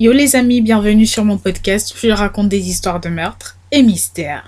Yo les amis, bienvenue sur mon podcast où je raconte des histoires de meurtres et mystères.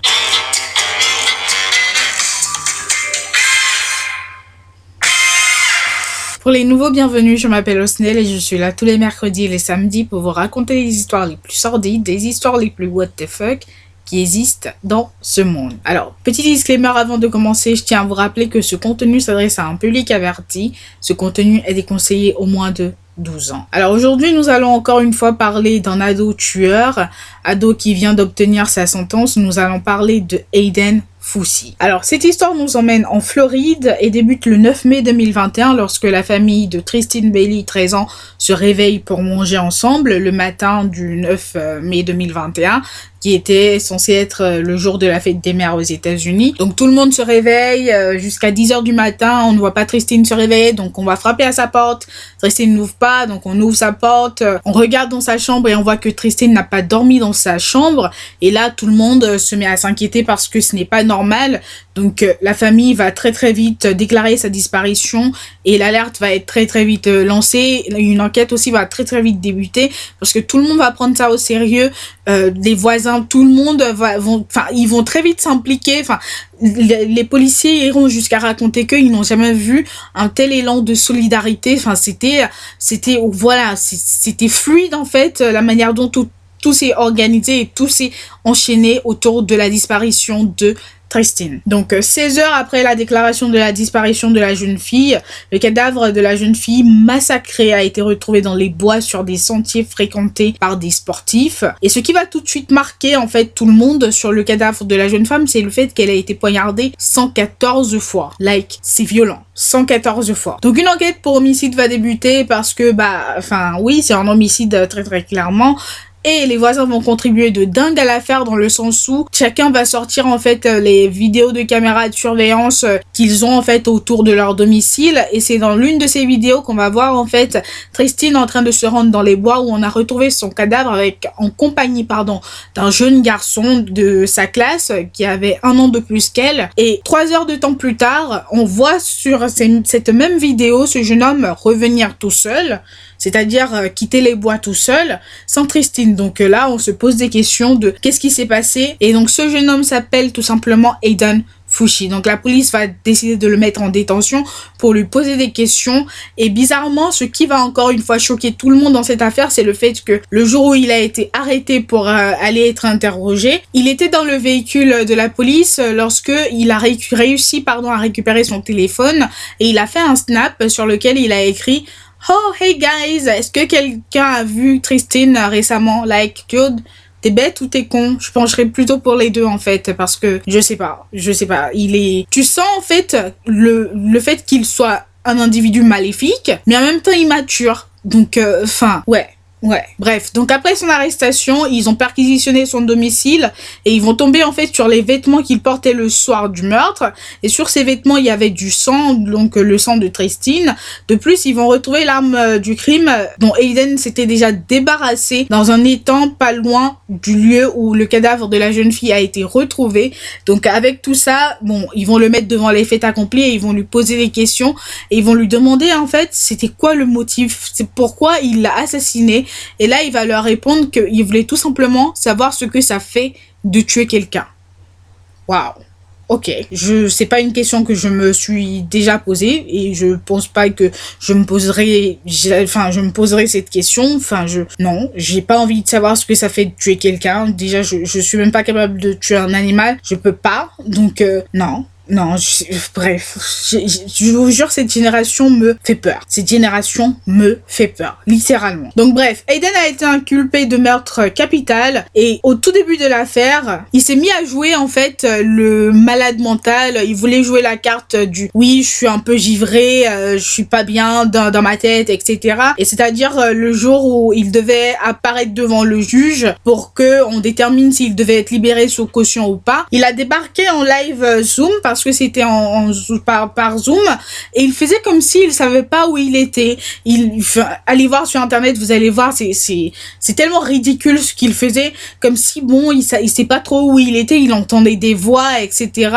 Pour les nouveaux bienvenus, je m'appelle Osnel et je suis là tous les mercredis et les samedis pour vous raconter les histoires les plus sordides, des histoires les plus what the fuck qui existent dans ce monde. Alors, petit disclaimer avant de commencer, je tiens à vous rappeler que ce contenu s'adresse à un public averti. Ce contenu est déconseillé au moins de 12 ans. Alors aujourd'hui, nous allons encore une fois parler d'un ado tueur, ado qui vient d'obtenir sa sentence. Nous allons parler de Aiden Foussi. Alors, cette histoire nous emmène en Floride et débute le 9 mai 2021 lorsque la famille de Christine Bailey, 13 ans, se réveille pour manger ensemble le matin du 9 euh, mai 2021 qui était censé être euh, le jour de la fête des mères aux États-Unis. Donc tout le monde se réveille euh, jusqu'à 10 heures du matin. On ne voit pas Tristine se réveiller, donc on va frapper à sa porte. Tristine n'ouvre pas, donc on ouvre sa porte. On regarde dans sa chambre et on voit que Tristine n'a pas dormi dans sa chambre. Et là, tout le monde se met à s'inquiéter parce que ce n'est pas normal. Donc euh, la famille va très très vite déclarer sa disparition et l'alerte va être très très vite lancée. Une enquête aussi va très très vite débuter parce que tout le monde va prendre ça au sérieux. les voisins tout le monde va, enfin, ils vont très vite s'impliquer. Enfin, les, policiers iront jusqu'à raconter qu'ils n'ont jamais vu un tel élan de solidarité. Enfin, c'était, c'était, voilà, c'était fluide en fait la manière dont tout, tout s'est organisé et tout s'est enchaîné autour de la disparition de Tristine. Donc 16 euh, heures après la déclaration de la disparition de la jeune fille, le cadavre de la jeune fille massacrée a été retrouvé dans les bois sur des sentiers fréquentés par des sportifs. Et ce qui va tout de suite marquer en fait tout le monde sur le cadavre de la jeune femme, c'est le fait qu'elle a été poignardée 114 fois. Like, c'est violent. 114 fois. Donc une enquête pour homicide va débuter parce que bah enfin oui, c'est un homicide très très clairement et les voisins vont contribuer de dingue à l'affaire dans le sens où chacun va sortir en fait euh, les vidéos de caméras de surveillance euh, qu'ils ont en fait autour de leur domicile. Et c'est dans l'une de ces vidéos qu'on va voir en fait Tristine en train de se rendre dans les bois où on a retrouvé son cadavre avec en compagnie pardon d'un jeune garçon de sa classe qui avait un an de plus qu'elle. Et trois heures de temps plus tard on voit sur cette même vidéo ce jeune homme revenir tout seul c'est-à-dire euh, quitter les bois tout seul, sans Tristine. Donc euh, là, on se pose des questions de qu'est-ce qui s'est passé. Et donc ce jeune homme s'appelle tout simplement Aidan Fushi. Donc la police va décider de le mettre en détention pour lui poser des questions. Et bizarrement, ce qui va encore une fois choquer tout le monde dans cette affaire, c'est le fait que le jour où il a été arrêté pour euh, aller être interrogé, il était dans le véhicule de la police lorsque il a réussi pardon, à récupérer son téléphone et il a fait un snap sur lequel il a écrit Oh, hey guys, est-ce que quelqu'un a vu Tristine récemment? Like, dude, t'es bête ou t'es con? Je pencherais plutôt pour les deux, en fait, parce que, je sais pas, je sais pas, il est, tu sens, en fait, le, le fait qu'il soit un individu maléfique, mais en même temps immature. Donc, euh, enfin, ouais. Ouais, bref. Donc après son arrestation, ils ont perquisitionné son domicile et ils vont tomber en fait sur les vêtements qu'il portait le soir du meurtre. Et sur ces vêtements, il y avait du sang, donc le sang de Tristine. De plus, ils vont retrouver l'arme euh, du crime dont Aiden s'était déjà débarrassé dans un étang pas loin du lieu où le cadavre de la jeune fille a été retrouvé. Donc avec tout ça, bon, ils vont le mettre devant les faits accomplis et ils vont lui poser des questions et ils vont lui demander en fait c'était quoi le motif, c'est pourquoi il l'a assassiné? Et là, il va leur répondre qu'il voulait tout simplement savoir ce que ça fait de tuer quelqu'un. Waouh. Ok, je c'est pas une question que je me suis déjà posée et je pense pas que je me poserai enfin je me poserai cette question enfin je non, j'ai pas envie de savoir ce que ça fait de tuer quelqu'un. Déjà je je suis même pas capable de tuer un animal, je peux pas. Donc euh, non, non, bref, je, vous jure, cette génération me fait peur. Cette génération me fait peur, littéralement. Donc bref, Aiden a été inculpé de meurtre capital et au tout début de l'affaire, il s'est mis à jouer en fait le malade mental. Il voulait jouer la carte du oui, je suis un peu givré, euh, je suis pas bien dans, dans ma tête, etc. Et c'est-à-dire euh, le jour où il devait apparaître devant le juge pour que on détermine s'il devait être libéré sous caution ou pas. Il a débarqué en live euh, Zoom parce parce que c'était en, par, Zoom et il faisait comme s'il savait pas où il était. Il allez voir sur internet, vous allez voir, c'est c'est tellement ridicule ce qu'il faisait, comme si bon, il il sait pas trop où il était, il entendait des voix, etc.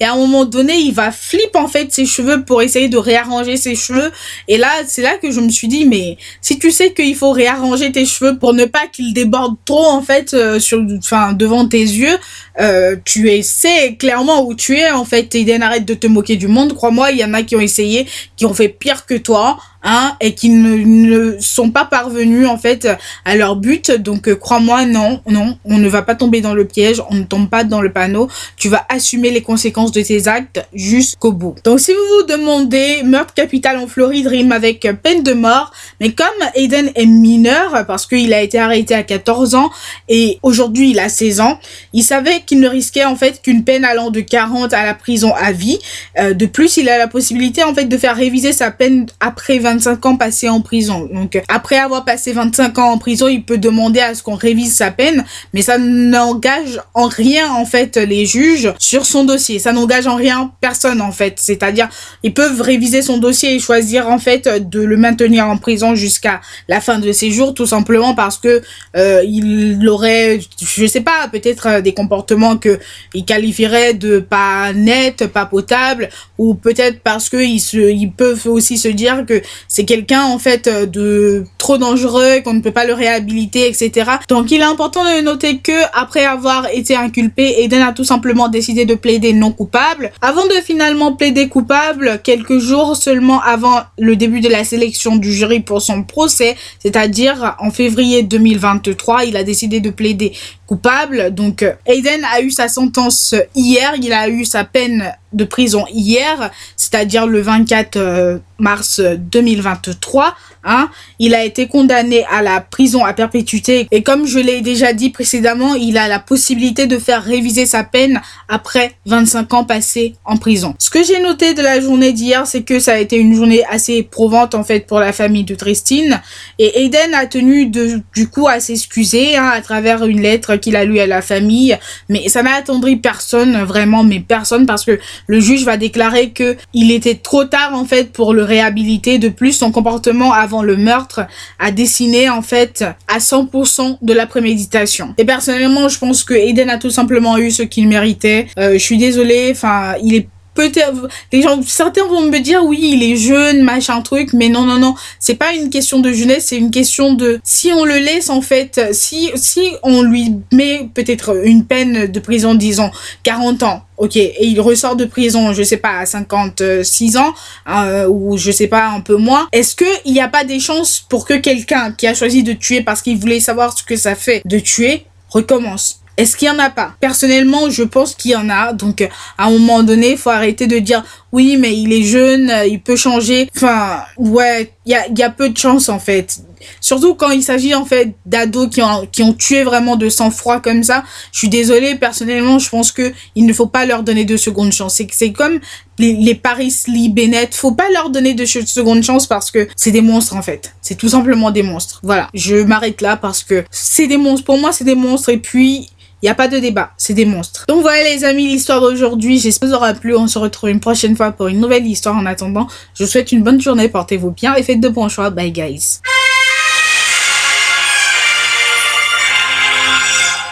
Et à un moment donné, il va flipper en fait ses cheveux pour essayer de réarranger ses cheveux. Et là, c'est là que je me suis dit, mais si tu sais qu'il faut réarranger tes cheveux pour ne pas qu'ils débordent trop en fait euh, sur, enfin devant tes yeux, euh, tu sais clairement où tu es en fait. Eden, arrête de te moquer du monde. Crois-moi, il y en a qui ont essayé, qui ont fait pire que toi. Hein, et qui ne, ne, sont pas parvenus en fait à leur but. Donc euh, crois-moi, non, non, on ne va pas tomber dans le piège, on ne tombe pas dans le panneau. Tu vas assumer les conséquences de tes actes jusqu'au bout. Donc si vous vous demandez, meurtre capital en Floride rime avec peine de mort, mais comme Aiden est mineur parce qu'il a été arrêté à 14 ans et aujourd'hui il a 16 ans, il savait qu'il ne risquait en fait qu'une peine allant de 40 à la prison à vie. Euh, de plus, il a la possibilité en fait de faire réviser sa peine après 20 25 ans passés en prison. Donc après avoir passé 25 ans en prison, il peut demander à ce qu'on révise sa peine, mais ça n'engage en rien en fait les juges sur son dossier. Ça n'engage en rien personne en fait. C'est-à-dire ils peuvent réviser son dossier et choisir en fait de le maintenir en prison jusqu'à la fin de ses jours tout simplement parce que euh, il aurait je sais pas peut-être des comportements que il qualifierait de pas net, pas potable ou peut-être parce que ils se ils peuvent aussi se dire que c'est quelqu'un en fait de trop dangereux, qu'on ne peut pas le réhabiliter, etc. Donc il est important de noter que après avoir été inculpé, Eden a tout simplement décidé de plaider non coupable. Avant de finalement plaider coupable, quelques jours seulement avant le début de la sélection du jury pour son procès, c'est-à-dire en février 2023, il a décidé de plaider coupable. Donc Aiden a eu sa sentence hier, il a eu sa peine de prison hier, c'est-à-dire le 24 euh, mars 2023. Hein. Il a été condamné à la prison à perpétuité et comme je l'ai déjà dit précédemment, il a la possibilité de faire réviser sa peine après 25 ans passés en prison. Ce que j'ai noté de la journée d'hier, c'est que ça a été une journée assez éprouvante en fait pour la famille de Tristine et Aiden a tenu de, du coup à s'excuser hein, à travers une lettre qu'il a lue à la famille, mais ça n'a attendri personne vraiment, mais personne parce que le juge va déclarer que il était trop tard en fait pour le réhabiliter. De plus, son comportement avant le meurtre a dessiné en fait à 100% de la préméditation. Et personnellement, je pense que Eden a tout simplement eu ce qu'il méritait. Euh, je suis désolée, enfin, il est peut-être les certains vont me dire oui il est jeune machin truc mais non non non. C'est pas une question de jeunesse c'est une question de si on le laisse en fait si si on lui met peut-être une peine de prison disons 40 ans ok et il ressort de prison je sais pas à 56 ans euh, ou je sais pas un peu moins est-ce que il n'y a pas des chances pour que quelqu'un qui a choisi de tuer parce qu'il voulait savoir ce que ça fait de tuer recommence? Est-ce qu'il y en a pas? Personnellement, je pense qu'il y en a. Donc, à un moment donné, il faut arrêter de dire oui, mais il est jeune, euh, il peut changer. Enfin, ouais, il y a, y a peu de chance en fait. Surtout quand il s'agit en fait d'ados qui ont, qui ont tué vraiment de sang-froid comme ça. Je suis désolée, personnellement, je pense que il ne faut pas leur donner de seconde chance. C'est comme les, les Paris Lee Bennett, faut pas leur donner de seconde chance parce que c'est des monstres en fait. C'est tout simplement des monstres. Voilà, je m'arrête là parce que c'est des monstres. Pour moi, c'est des monstres et puis il n'y a pas de débat, c'est des monstres. Donc voilà les amis, l'histoire d'aujourd'hui, j'espère que vous aura plu. On se retrouve une prochaine fois pour une nouvelle histoire. En attendant, je vous souhaite une bonne journée, portez-vous bien et faites de bons choix. Bye guys.